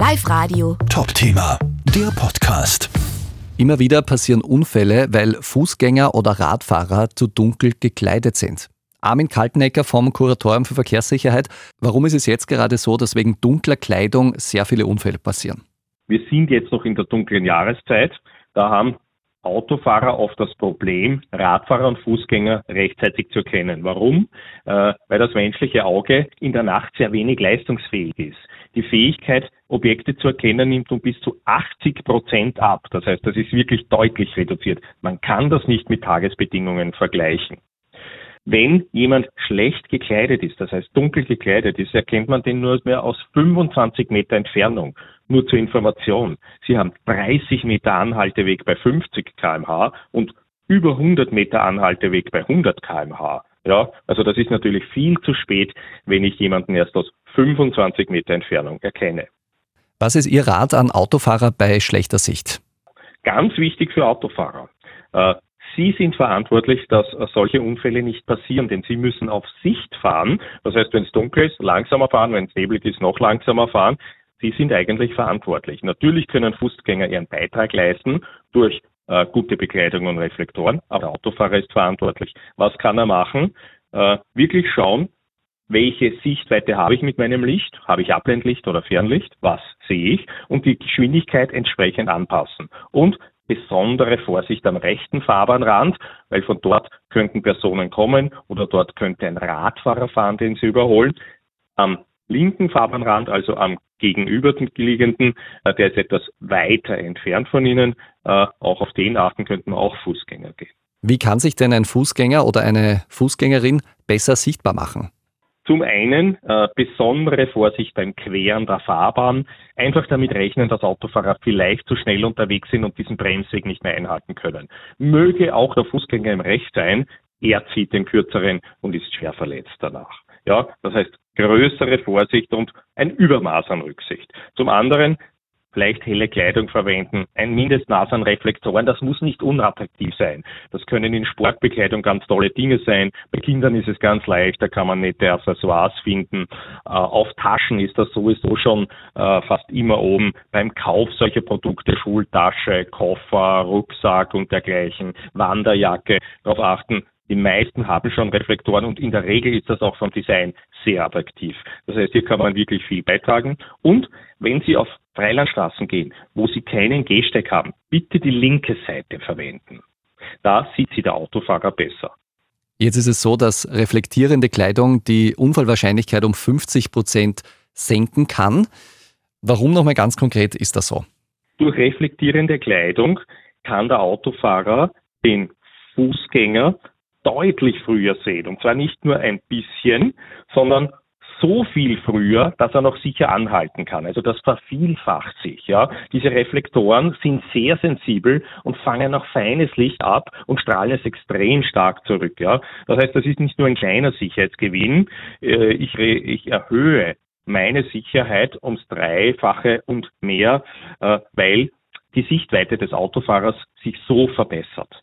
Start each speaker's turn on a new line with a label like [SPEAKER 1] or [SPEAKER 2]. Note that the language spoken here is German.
[SPEAKER 1] Live Radio.
[SPEAKER 2] Top-Thema, der Podcast.
[SPEAKER 3] Immer wieder passieren Unfälle, weil Fußgänger oder Radfahrer zu dunkel gekleidet sind. Armin Kaltenecker vom Kuratorium für Verkehrssicherheit. Warum ist es jetzt gerade so, dass wegen dunkler Kleidung sehr viele Unfälle passieren?
[SPEAKER 4] Wir sind jetzt noch in der dunklen Jahreszeit. Da haben Autofahrer oft das Problem, Radfahrer und Fußgänger rechtzeitig zu erkennen. Warum? Äh, weil das menschliche Auge in der Nacht sehr wenig leistungsfähig ist. Die Fähigkeit, Objekte zu erkennen, nimmt um bis zu 80 Prozent ab. Das heißt, das ist wirklich deutlich reduziert. Man kann das nicht mit Tagesbedingungen vergleichen. Wenn jemand schlecht gekleidet ist, das heißt dunkel gekleidet ist, erkennt man den nur mehr aus 25 Meter Entfernung. Nur zur Information. Sie haben 30 Meter Anhalteweg bei 50 kmh und über 100 Meter Anhalteweg bei 100 kmh. Ja, also das ist natürlich viel zu spät, wenn ich jemanden erst aus 25 Meter Entfernung erkenne.
[SPEAKER 3] Was ist Ihr Rat an Autofahrer bei schlechter Sicht?
[SPEAKER 4] Ganz wichtig für Autofahrer. Äh, Sie sind verantwortlich, dass solche Unfälle nicht passieren, denn Sie müssen auf Sicht fahren. Das heißt, wenn es dunkel ist, langsamer fahren, wenn es neblig ist, noch langsamer fahren. Sie sind eigentlich verantwortlich. Natürlich können Fußgänger ihren Beitrag leisten durch äh, gute Bekleidung und Reflektoren, aber der Autofahrer ist verantwortlich. Was kann er machen? Äh, wirklich schauen, welche Sichtweite habe ich mit meinem Licht? Habe ich Abblendlicht oder Fernlicht? Was sehe ich? Und die Geschwindigkeit entsprechend anpassen. Und besondere Vorsicht am rechten Fahrbahnrand, weil von dort könnten Personen kommen oder dort könnte ein Radfahrer fahren, den sie überholen. Am linken Fahrbahnrand, also am gegenüberliegenden, äh, der ist etwas weiter entfernt von Ihnen. Äh, auch auf den achten könnten auch Fußgänger gehen.
[SPEAKER 3] Wie kann sich denn ein Fußgänger oder eine Fußgängerin besser sichtbar machen?
[SPEAKER 4] Zum einen äh, besondere Vorsicht beim Queren der Fahrbahn. Einfach damit rechnen, dass Autofahrer vielleicht zu schnell unterwegs sind und diesen Bremsweg nicht mehr einhalten können. Möge auch der Fußgänger im Recht sein, er zieht den kürzeren und ist schwer verletzt danach. Ja, das heißt größere Vorsicht und ein Übermaß an Rücksicht. Zum anderen vielleicht helle Kleidung verwenden, ein Mindestmaß an Reflektoren, das muss nicht unattraktiv sein. Das können in Sportbekleidung ganz tolle Dinge sein. Bei Kindern ist es ganz leicht, da kann man nette Accessoires finden. Äh, auf Taschen ist das sowieso schon äh, fast immer oben. Beim Kauf solcher Produkte, Schultasche, Koffer, Rucksack und dergleichen, Wanderjacke, darauf achten, die meisten haben schon Reflektoren und in der Regel ist das auch vom Design sehr attraktiv. Das heißt, hier kann man wirklich viel beitragen. Und wenn Sie auf Freilandstraßen gehen, wo Sie keinen Gehsteig haben, bitte die linke Seite verwenden. Da sieht Sie der Autofahrer besser.
[SPEAKER 3] Jetzt ist es so, dass reflektierende Kleidung die Unfallwahrscheinlichkeit um 50 Prozent senken kann. Warum nochmal ganz konkret ist das so?
[SPEAKER 4] Durch reflektierende Kleidung kann der Autofahrer den Fußgänger deutlich früher sehen. Und zwar nicht nur ein bisschen, sondern so viel früher, dass er noch sicher anhalten kann. Also das vervielfacht sich. Ja. Diese Reflektoren sind sehr sensibel und fangen auch feines Licht ab und strahlen es extrem stark zurück. Ja. Das heißt, das ist nicht nur ein kleiner Sicherheitsgewinn. Äh, ich, ich erhöhe meine Sicherheit ums Dreifache und mehr, äh, weil die Sichtweite des Autofahrers sich so verbessert.